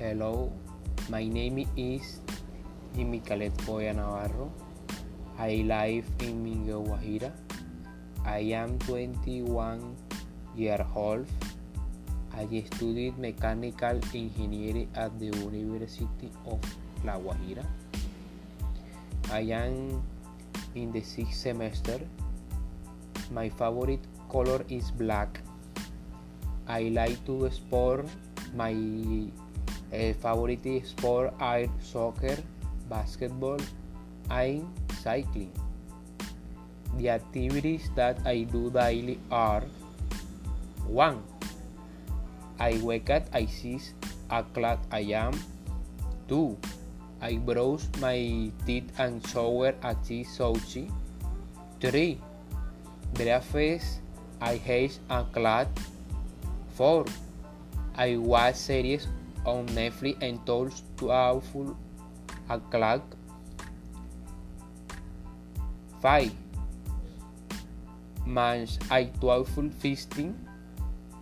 Hello, my name is Jimmy Calet Boya Navarro. I live in Mingo, Guajira. I am 21 years old. I studied mechanical engineering at the University of La Guajira. I am in the sixth semester. My favorite color is black. I like to sport. My uh, favorite sport are soccer, basketball, and cycling. The activities that I do daily are 1. I wake up, I see o'clock I am. 2. I brush my teeth and shower at 6 3. Breakfast, I have a clock. 4. I watch series on Netflix and told until 12 o'clock. 5. Manage I 12 15.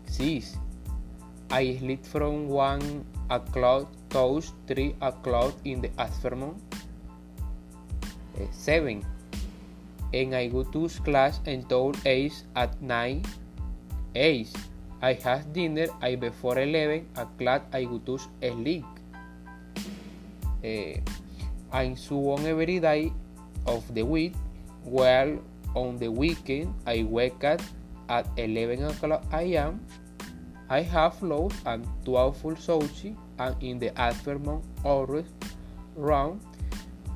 6. I sleep from 1 o'clock to 3 o'clock in the afternoon. Eh, 7. And I go to class until 8 at night. 8. I have dinner I before 11 o'clock I go to sleep. Uh, and so on every day of the week. Well, on the weekend I wake up at 11 o'clock a.m. I have lunch at 12 sushi and in the afternoon or around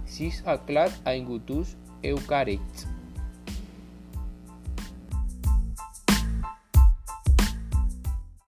6 o'clock I go to Eucharist.